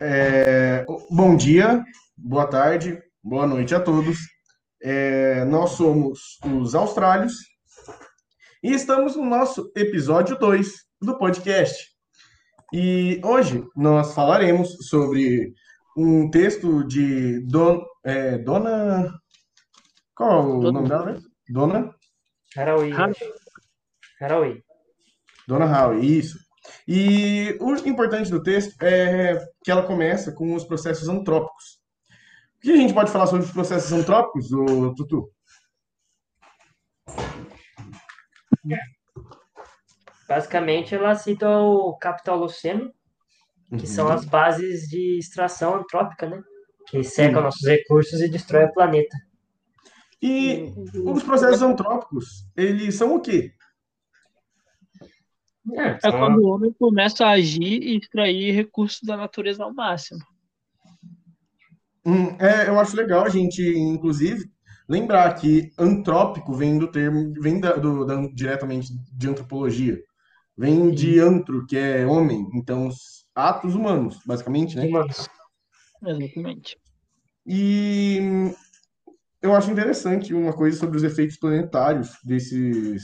É, bom dia, boa tarde, boa noite a todos. É, nós somos os Austrálios e estamos no nosso episódio 2 do podcast. E hoje nós falaremos sobre um texto de Don, é, Dona. Qual é o Dona- nome dela? mesmo? Dona? Haraui. Haraui. Dona Howe, isso. E o importante do texto é que ela começa com os processos antrópicos. O que a gente pode falar sobre os processos antrópicos, ô, Tutu? Basicamente, ela cita o capital Holoceno, que são as bases de extração antrópica, né? Que secam nossos recursos e destrói o planeta. E os processos antrópicos, eles são o quê? É, É quando o homem começa a agir e extrair recursos da natureza ao máximo. Hum, é, eu acho legal a gente, inclusive, lembrar que antrópico vem do termo, vem da- do- da- diretamente de antropologia. Vem de antro, que é homem, então os atos humanos, basicamente, né? humanos. Exatamente. E eu acho interessante uma coisa sobre os efeitos planetários desses,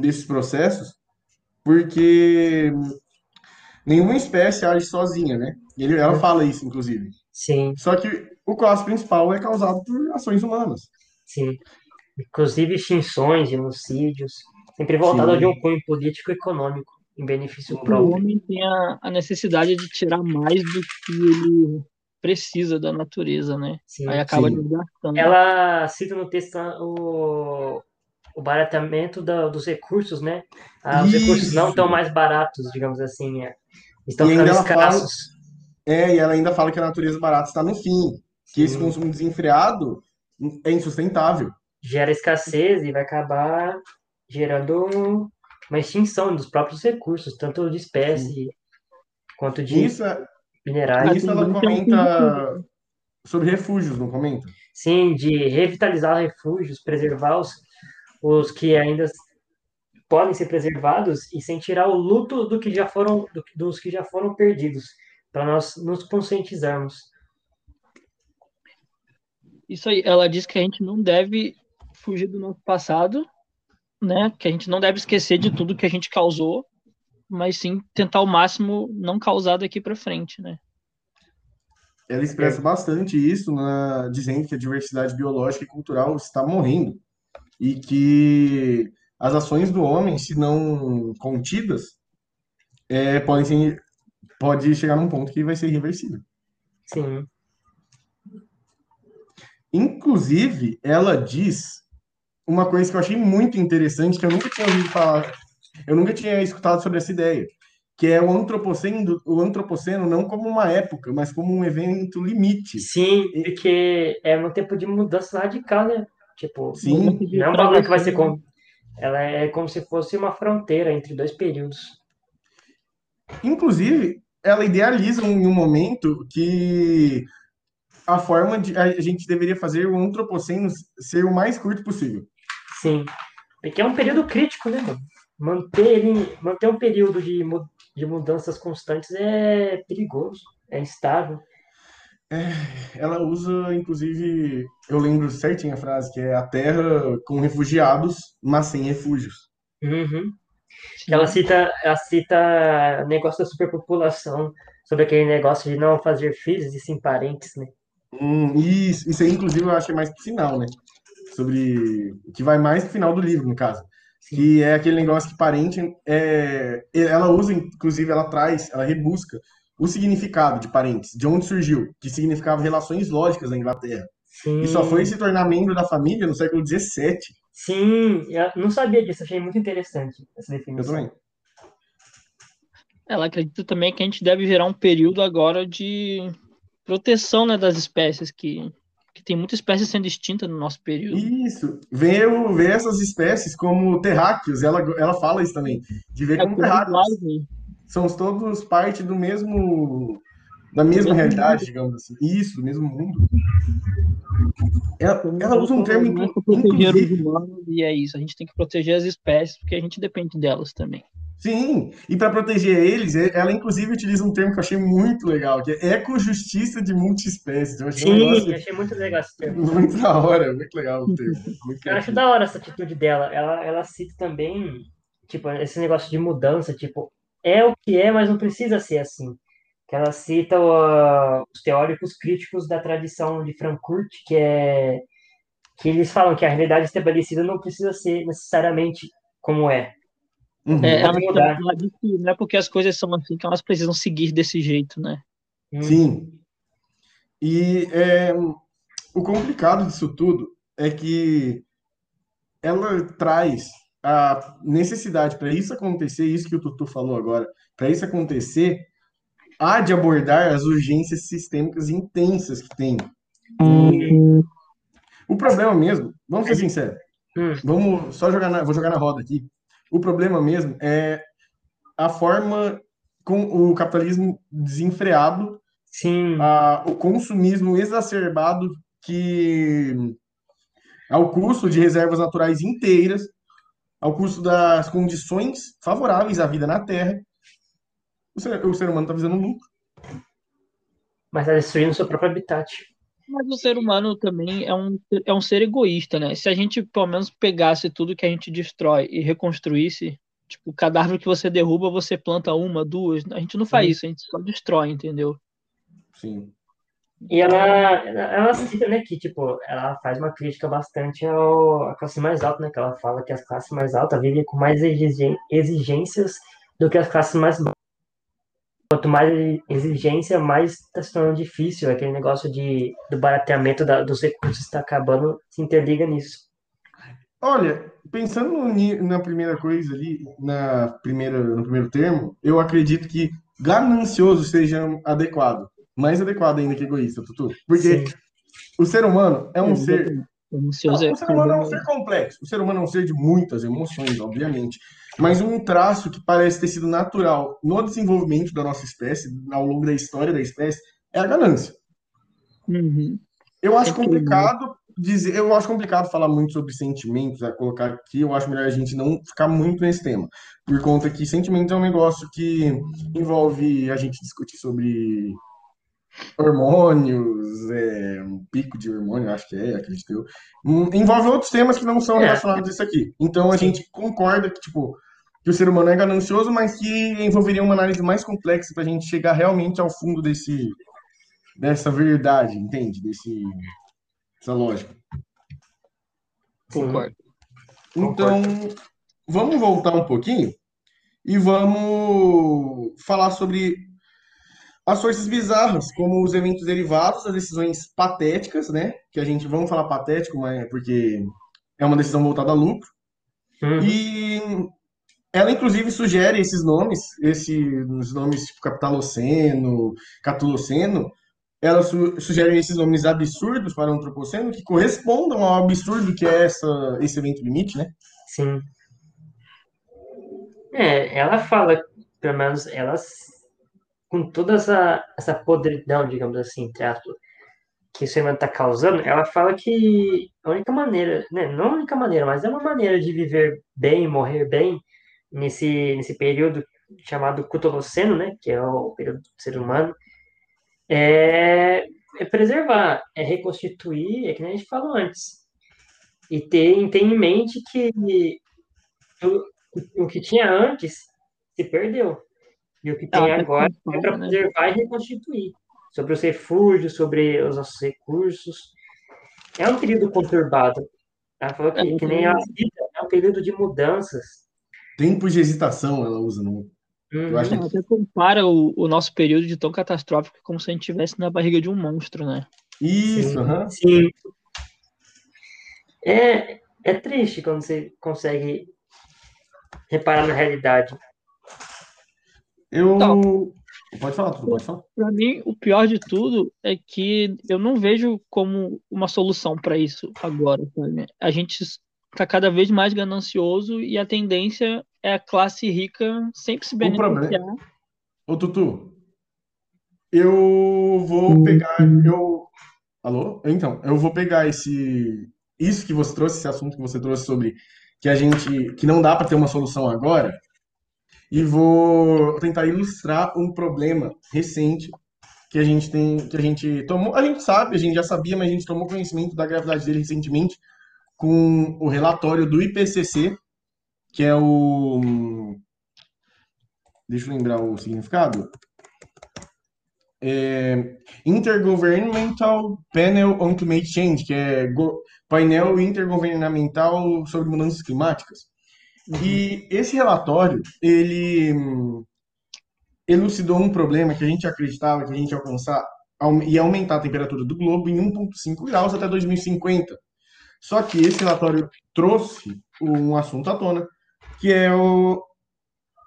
desses processos, porque hum, nenhuma espécie age sozinha, né? Ele, ela fala isso, inclusive. Sim, Só que o caos principal é causado por ações humanas. sim. Inclusive extinções, genocídios, sempre voltado Sim. de um cunho político e econômico, em benefício O próprio. homem tem a, a necessidade de tirar mais do que ele precisa da natureza, né? Sim. Aí acaba Sim. desgastando. Ela cita no texto o, o barateamento da- dos recursos, né? Ah, os recursos não Isso. estão mais baratos, digamos assim, é. estão ficando ela fala- escassos. É, e ela ainda fala que a natureza barata está no fim, que esse Sim. consumo desenfreado é insustentável. Gera escassez e vai acabar gerando uma extinção dos próprios recursos, tanto de espécie quanto de Nisso, minerais. nisso ela comenta sobre refúgios, não comenta? Sim, de revitalizar refúgios, preservar os, os que ainda podem ser preservados e sem tirar o luto do que já foram, do- dos que já foram perdidos, para nós nos conscientizarmos. Isso aí, ela diz que a gente não deve fugir do nosso passado, né? Que a gente não deve esquecer de tudo que a gente causou, mas sim tentar ao máximo não causar daqui para frente, né? Ela expressa bastante isso, na- dizendo que a diversidade biológica e cultural está morrendo e que as ações do homem, se não contidas, é, podem ser, pode chegar num ponto que vai ser irreversível. Sim, Inclusive, ela diz uma coisa que eu achei muito interessante, que eu nunca tinha ouvido falar, eu nunca tinha escutado sobre essa ideia, que é o antropoceno, o antropoceno não como uma época, mas como um evento limite. sim, porque é um tempo de mudança radical, né? Tipo, Sim, não é um bagulho que vai ser como. Ela é como se fosse uma fronteira entre dois períodos. inclusive, ela idealiza em um momento que a forma de a gente deveria fazer o antropoceno ser o mais curto possível. Sim, porque é um período crítico, né, mano? Manter ele, manter um período de, de mudanças constantes é perigoso, é instável. Ela usa, inclusive, eu lembro certinho a frase, que é a terra com refugiados, mas sem refúgios. Uhum. Ela cita, ela cita negócio da superpopulação, sobre aquele negócio de não fazer filhos e sim parentes, né? Hum, isso, isso aí, inclusive, eu achei mais pro final, né? Sobre. Que vai mais pro final do livro, no caso. Que é aquele negócio que parente é. Ela usa, inclusive, ela traz, ela rebusca o significado de parentes, de onde surgiu, que significava relações lógicas na Inglaterra. Sim, E só foi se tornar membro da família no século XVII. sim, eu não sabia disso, achei muito interessante essa Eu definição. também. Ela acredita também que a gente deve virar um período agora de proteção, né, das espécies, que, que tem muita espécie sendo extinta no nosso período. Isso. Ver, o- ver essas espécies como terráqueos, ela, ela fala isso também. De ver É como terráqueos. São todos parte do mesmo. Da mesma realidade, digamos assim. Isso, do mesmo mundo. Ela, ela usa um termo, é proteger os inclusive. humanos, e é isso. A gente tem que proteger as espécies, porque a gente depende delas também. Sim, e para proteger eles, ela inclusive utiliza um termo que eu achei muito legal, que é ecojustiça de multiespécies. Eu achei um Sim, negócio achei muito legal esse termo. muito da hora, muito legal o termo. Muito Eu acho da hora essa atitude dela. Ela, ela cita também, tipo, esse negócio de mudança, tipo, é o que é, mas não precisa ser assim. Que ela cita o- os teóricos críticos da tradição de Frankfurt, que é que eles falam que a realidade estabelecida não precisa ser necessariamente como é. Uhum. É, ela, mudar. não é porque as coisas são assim que elas precisam seguir desse jeito, né? Hum, Sim. E é, o complicado disso tudo é que ela traz a necessidade para isso acontecer, isso que o Tutu falou agora, para isso acontecer, há de abordar as urgências sistêmicas intensas que tem. O problema mesmo, vamos ser sinceros, hum, vamos só jogar na, vou jogar na roda aqui. O problema mesmo é a forma com o capitalismo desenfreado sim, a- o consumismo exacerbado que ao custo de reservas naturais inteiras, ao custo das condições favoráveis à vida na Terra, o ser, o ser humano está visando lucro. mas está destruindo seu próprio habitat. Mas o ser humano também é um, é um ser egoísta, né? Se a gente pelo menos pegasse tudo que a gente destrói e reconstruísse, tipo, cada árvore que você derruba, você planta uma, duas. A gente não faz Sim. isso, a gente só destrói, entendeu? Sim. E ela, ela, cita, né, que, tipo, ela faz uma crítica bastante ao, à classe mais alta, né, que ela fala que as classes mais altas vivem com mais exigências do que as classes mais baixas. Quanto mais exigência, mais está se tornando difícil. Aquele negócio de, do barateamento da- dos recursos está acabando, se interliga nisso. Olha, pensando ni- na primeira coisa ali, na primeira, no primeiro termo, eu acredito que ganancioso seja adequado. Mais adequado ainda que egoísta, Tutu. Porque Sim. o ser humano é um ser O é ser humano é um ser complexo. O ser humano é um ser de muitas emoções, obviamente. Mas um traço que parece ter sido natural no desenvolvimento da nossa espécie, ao longo da história da espécie, é a ganância. Uhum. Eu acho Sempre, complicado dizer, eu acho complicado falar muito sobre sentimentos, a colocar aqui, eu acho melhor a gente não ficar muito nesse tema, por conta que sentimentos é um negócio que envolve a gente discutir sobre hormônios, é, um pico de hormônio, acho que é, acredito eu. Hum, Envolve outros temas que não são É. relacionados a isso aqui. Então a Sim. gente concorda que, tipo, que o ser humano é ganancioso, mas que envolveria uma análise mais complexa para a gente chegar realmente ao fundo desse, dessa verdade, entende? Desse, dessa lógica. Concordo. Então, vamos voltar um pouquinho e vamos falar sobre as forças bizarras, como os eventos derivados das decisões patéticas, né? Que a gente, vamos falar patético, mas é porque é uma decisão voltada a lucro. Uhum. E ela, inclusive, sugere esses nomes, esses nomes tipo Capitaloceno, Catuloceno, ela su sugere esses nomes absurdos para o antropoceno que correspondam ao absurdo que é essa, esse evento limite, né? Sim. É, ela fala, pelo menos, ela, com toda essa, essa podridão, digamos assim, entre aspas, que o ser humano está causando, ela fala que a única maneira, né, não a única maneira, mas é uma maneira de viver bem, morrer bem, nesse, nesse período chamado Cutoloceno, né, que é o período do ser humano, é, é preservar, é reconstituir, é que a gente falou antes, e ter, ter em mente que o, o que tinha antes se perdeu. E o que tem Ah, tá agora é para né? preservar e reconstituir. Sobre os refúgios, sobre os nossos recursos. É um período conturbado. Ela falou que, É, que nem a vida, é um período de mudanças. Tempos de hesitação ela usa no. Eu acho Ela até compara o, o nosso período de tão catastrófico como se a gente estivesse na barriga de um monstro, né? Isso, Sim. aham. Sim. É, é triste quando você consegue reparar na realidade. Eu. Não. Pode falar, tudo, pode falar. Pra mim, o pior de tudo é que eu não vejo como uma solução para isso agora. sabe? A gente tá cada vez mais ganancioso e a tendência é a classe rica sempre se problema- beneficiar. Ô, Tutu, eu vou pegar. Eu... Alô? Então, eu vou pegar esse. Isso que você trouxe, esse assunto que você trouxe sobre que a gente. que não dá para ter uma solução agora. E vou tentar ilustrar um problema recente que a gente tem, que a gente tomou, a gente sabe, a gente já sabia, mas a gente tomou conhecimento da gravidade dele recentemente com o relatório do IPCC, que é o deixa eu lembrar o significado. É, Intergovernmental Panel on Climate Change, que é painel intergovernamental sobre mudanças climáticas. Uhum. E esse relatório, ele elucidou um problema que a gente acreditava que a gente ia alcançar e aumentar a temperatura do globo em 1,5 graus até 2050. Só que esse relatório trouxe um assunto à tona, que é o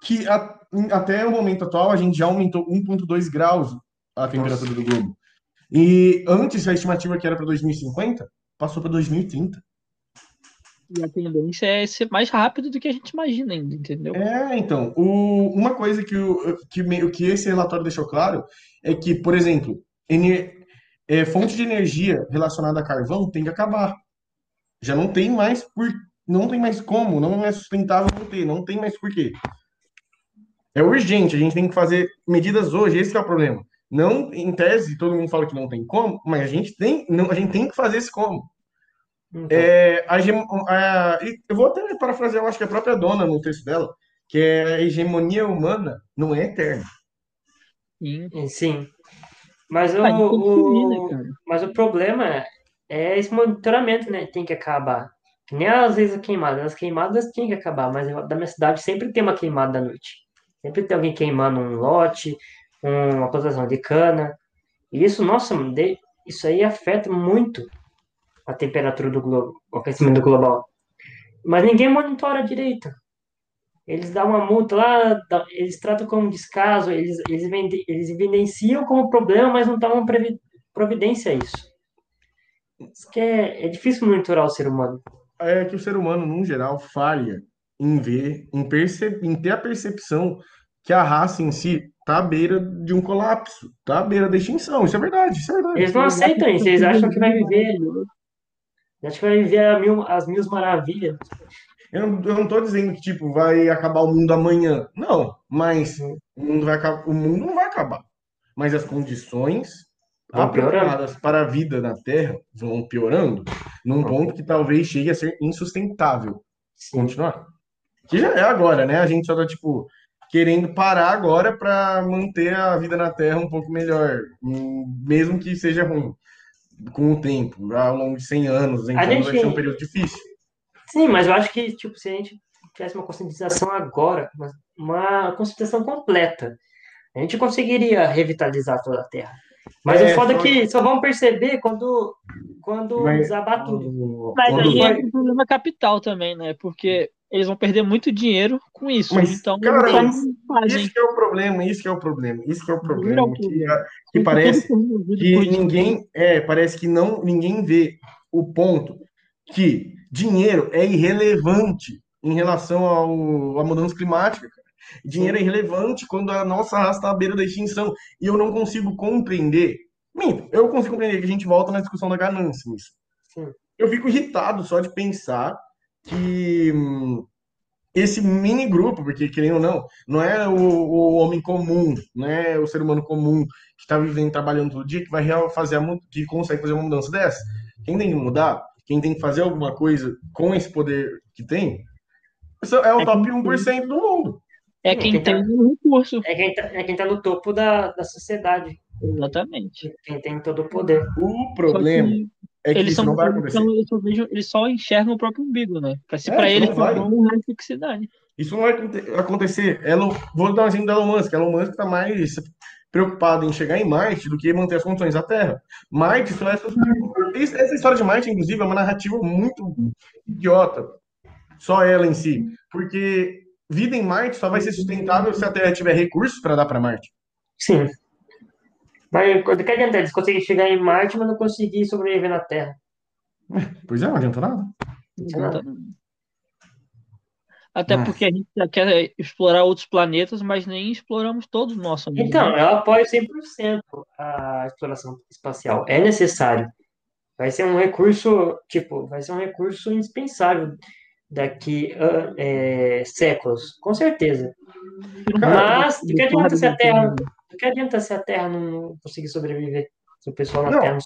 que a, até o momento atual a gente já aumentou 1,2 graus a temperatura Nossa. do globo. E antes a estimativa que era para 2050 passou para 2030. E a tendência é ser mais rápido do que a gente imagina ainda, entendeu? É, então. O, uma coisa que, o, que, o que esse relatório deixou claro é que, por exemplo, ener, é, fonte de energia relacionada a carvão tem que acabar. Já não tem mais por, não tem mais como, não é sustentável ter, não tem mais porquê. É urgente, a gente tem que fazer medidas hoje, esse é o problema. Não, em tese, todo mundo fala que não tem como, mas a gente tem, não, a gente tem que fazer esse como. Então. É, a, a, eu vou até parafrasear, eu acho que a própria dona no texto dela, que é a hegemonia humana não é eterna. Sim. Sim. Mas o, o, né, mas o problema é esse monitoramento, né? Tem que acabar. Que nem às vezes a queimada. As queimadas tem que acabar, mas da minha cidade sempre tem uma queimada da noite. Sempre tem alguém queimando um lote, uma plantação de cana. E isso, nossa, isso aí afeta muito a temperatura do globo, o aquecimento global. Mas ninguém monitora direito. Eles dão uma multa lá, eles tratam como descaso, eles, eles, eles evidenciam como problema, mas não tomam providência a isso. isso que é, é difícil monitorar o ser humano. É que o ser humano, no geral, falha em ver, em, perce... em ter a percepção que a raça em si está à beira de um colapso, está à beira da extinção. Isso é verdade, isso é verdade. Eles não aceitam isso, eles acham que vai viver. Acho que vai viver mil, as mil maravilhas. Eu não, eu não tô dizendo que, tipo, vai acabar o mundo amanhã. Não, mas o mundo, vai, o mundo não vai acabar. Mas as condições apropriadas para a vida na Terra vão piorando num ponto que talvez chegue a ser insustentável. Sim. Continuar. Que já é agora, né? A gente só tá, tipo, querendo parar agora para manter a vida na Terra um pouco melhor, mesmo que seja ruim, com o tempo, ao longo de 100 anos, então gente... vai ser um período difícil. Sim, mas eu acho que, tipo, se a gente tivesse uma conscientização agora, uma conscientização completa, a gente conseguiria revitalizar toda a Terra. Mas é, o foda é que só vão perceber quando, quando mas, desabar tudo. Mas aí é um problema capital também, né? Porque eles vão perder muito dinheiro com isso. Mas, então, cara, isso que é o problema, isso que é o problema, isso que é o problema, que, que parece que ninguém, é, parece que não, ninguém vê o ponto que dinheiro é irrelevante em relação ao, à mudança climática. Dinheiro é irrelevante quando a nossa raça está à beira da extinção. E eu não consigo compreender. Minto, eu consigo compreender que a gente volta na discussão da ganância nisso. Eu fico irritado só de pensar que hum, esse mini grupo, porque querendo ou não, não é o, o, homem comum, não é o ser humano comum que está vivendo, trabalhando todo dia, que vai fazer a, que consegue fazer uma mudança dessa. Quem tem que mudar, quem tem que fazer alguma coisa com esse poder que tem, é o é top 1% do mundo. É quem, quem tem tá, o recurso. É quem, tá, é quem tá no topo da, da sociedade. Exatamente. Quem tem todo o poder. O problema é que eles isso são, não vai acontecer. Então, eu vejo, eles só enxergam o próprio umbigo, né? Se é, para eles for bom, não que se dane. Isso não vai acontecer. Elon, vou dar um exemplo da Elon Musk. Elon Musk está mais preocupado em chegar em Marte do que manter as condições da Terra. Marte só essa história de Marte, inclusive, é uma narrativa muito idiota. Só ela em si, porque vida em Marte só vai ser sustentável se a Terra tiver recursos para dar para Marte. Sim. Mas o que adianta? Eles conseguem chegar em Marte, mas não conseguir sobreviver na Terra. Pois é, não adianta nada. Não adianta nada. Até porque a gente quer explorar outros planetas, mas nem exploramos todos os nossos. Então, né? eu apoio 100% a exploração espacial. É necessário. Vai ser um recurso, tipo, vai ser um recurso indispensável. daqui a é, séculos, com certeza. Mas do que adianta se a Terra, do que adianta se a Terra não conseguir sobreviver? Se o pessoal na Não. Terra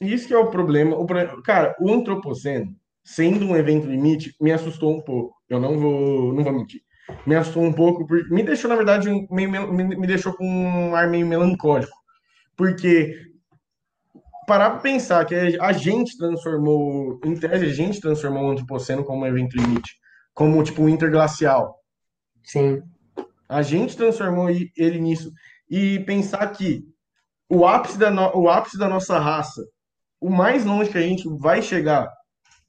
não Isso que é o problema. O problema- Cara, o antropoceno, sendo um evento limite, me assustou um pouco. Eu não vou, não vou mentir. Me assustou um pouco, porque me deixou, na verdade, um- meio, me me deixou com um ar meio melancólico. Porque parar pra pensar que a gente transformou, em tese, a gente transformou o antropoceno como um evento limite, como tipo um interglacial. Sim. A gente transformou ele nisso. E pensar que o ápice da, no- o ápice da nossa raça, o mais longe que a gente vai chegar,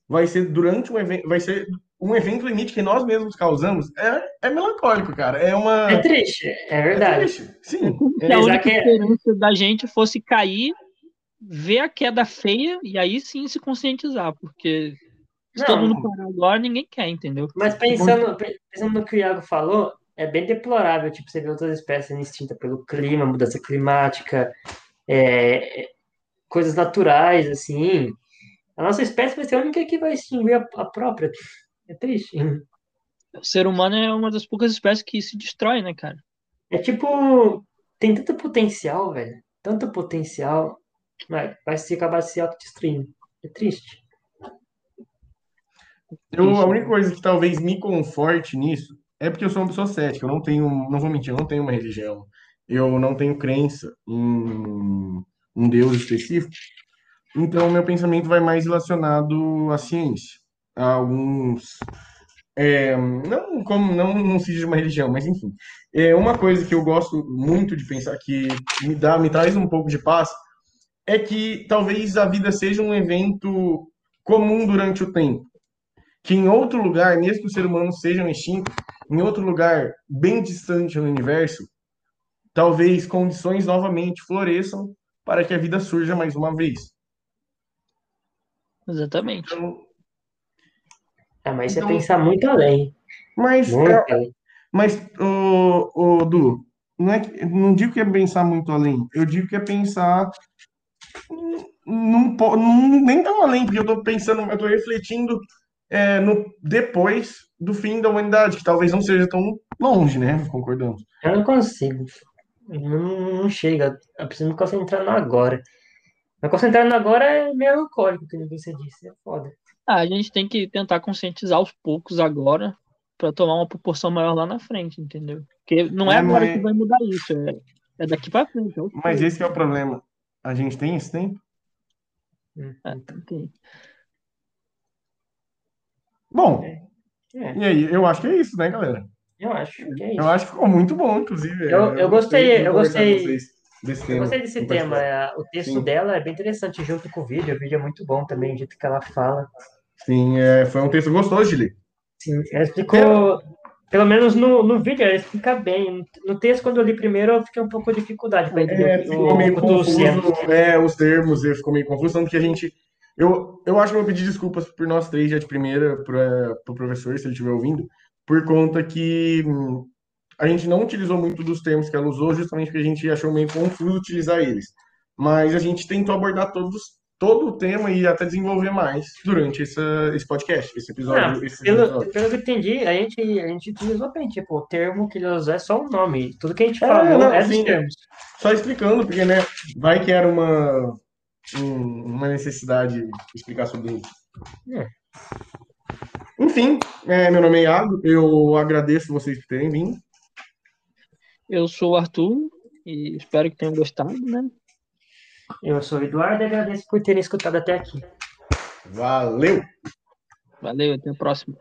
vai ser durante um evento, vai ser um evento limite que nós mesmos causamos, é, é melancólico, cara. É uma. É triste, é é verdade. triste. Sim. Se É, a única que- esperança da gente fosse cair, ver a queda feia e aí sim se conscientizar, porque se Não. todo mundo parar agora, ninguém quer, entendeu? Mas pensando, pensando no que o Iago falou, é bem deplorável, tipo, você vê outras espécies sendo extintas pelo clima, mudança climática, é, coisas naturais, assim. A nossa espécie vai ser a única que vai extinguir a, a própria. É triste. O ser humano é uma das poucas espécies que se destrói, né, cara? É tipo, tem tanto potencial, velho. Tanto potencial, mas vai se acabar se autodestruindo. É triste. Eu, a única coisa que talvez me conforte nisso é porque eu sou uma pessoa cética. Eu não tenho, não vou mentir, eu não tenho uma religião. Eu não tenho crença em um Deus específico. Então, meu pensamento vai mais relacionado à ciência, a alguns. é, não como não, não seja uma religião, mas enfim. É uma coisa que eu gosto muito de pensar que me dá, me traz um pouco de paz, é que talvez a vida seja um evento comum durante o tempo que em outro lugar, mesmo que os seres humanos sejam extintos, em outro lugar bem distante no universo, talvez condições novamente floresçam para que a vida surja mais uma vez. Exatamente. Então, Ah, mas Então- você pensar muito além. mas, Muito é, além. mas o, o Du, não é não digo que é pensar muito além, eu digo que é pensar num, num- nem tão além, porque eu estou pensando, eu estou refletindo é, no depois do fim da humanidade, que talvez não seja tão longe, né? Concordamos. Eu não consigo. Não, não chega. Eu preciso me concentrar no agora. Me concentrar no agora é melancólico, que você disse. É foda. Ah, a gente tem que tentar conscientizar aos poucos agora para tomar uma proporção maior lá na frente, entendeu? Porque não é É, agora mas- que vai mudar isso, é, é daqui para frente. É, Mas esse que é o problema. A gente tem esse tempo? É, tem- Bom, É, e aí? Eu acho que é isso, né, galera? eu acho que é isso. Eu acho que ficou muito bom, inclusive. Eu- eu gostei, eu gostei. vocês desse Eu tema. gostei desse em tema. é, O texto Sim. dela é bem interessante junto com o vídeo. O vídeo é muito bom também, o jeito que ela fala. Sim, é, foi um texto gostoso de ler. Sim, ela explicou. Pelo menos no, no vídeo ela explica bem. No texto, quando eu li primeiro, eu fiquei um pouco de dificuldade para entender É, o, ficou meio eu confuso, é, os termos, é, ficou meio confuso, tanto que a gente... Eu, eu acho que vou pedir desculpas por nós três já de primeira, para o professor, se ele estiver ouvindo, por conta que hum, a gente não utilizou muito dos termos que ela usou, justamente porque a gente achou meio confuso utilizar eles. Mas a gente tentou abordar todos, todo o tema e até desenvolver mais durante essa, esse podcast, esse episódio. Ah, esses Pelo, episódios. pelo que eu entendi, a gente, a gente utilizou bem. Tipo, o termo que ele usou é só um nome. Tudo que a gente É, falou não, é dos sim. termos. Só explicando, porque, né, vai que era uma, um- uma necessidade de explicar sobre isso. É. Enfim, é, meu nome é Iago, eu agradeço vocês por terem vindo. Eu sou o Arthur e espero que tenham gostado, né? Eu sou o Eduardo e agradeço por terem escutado até aqui. Valeu! Valeu, até a próxima.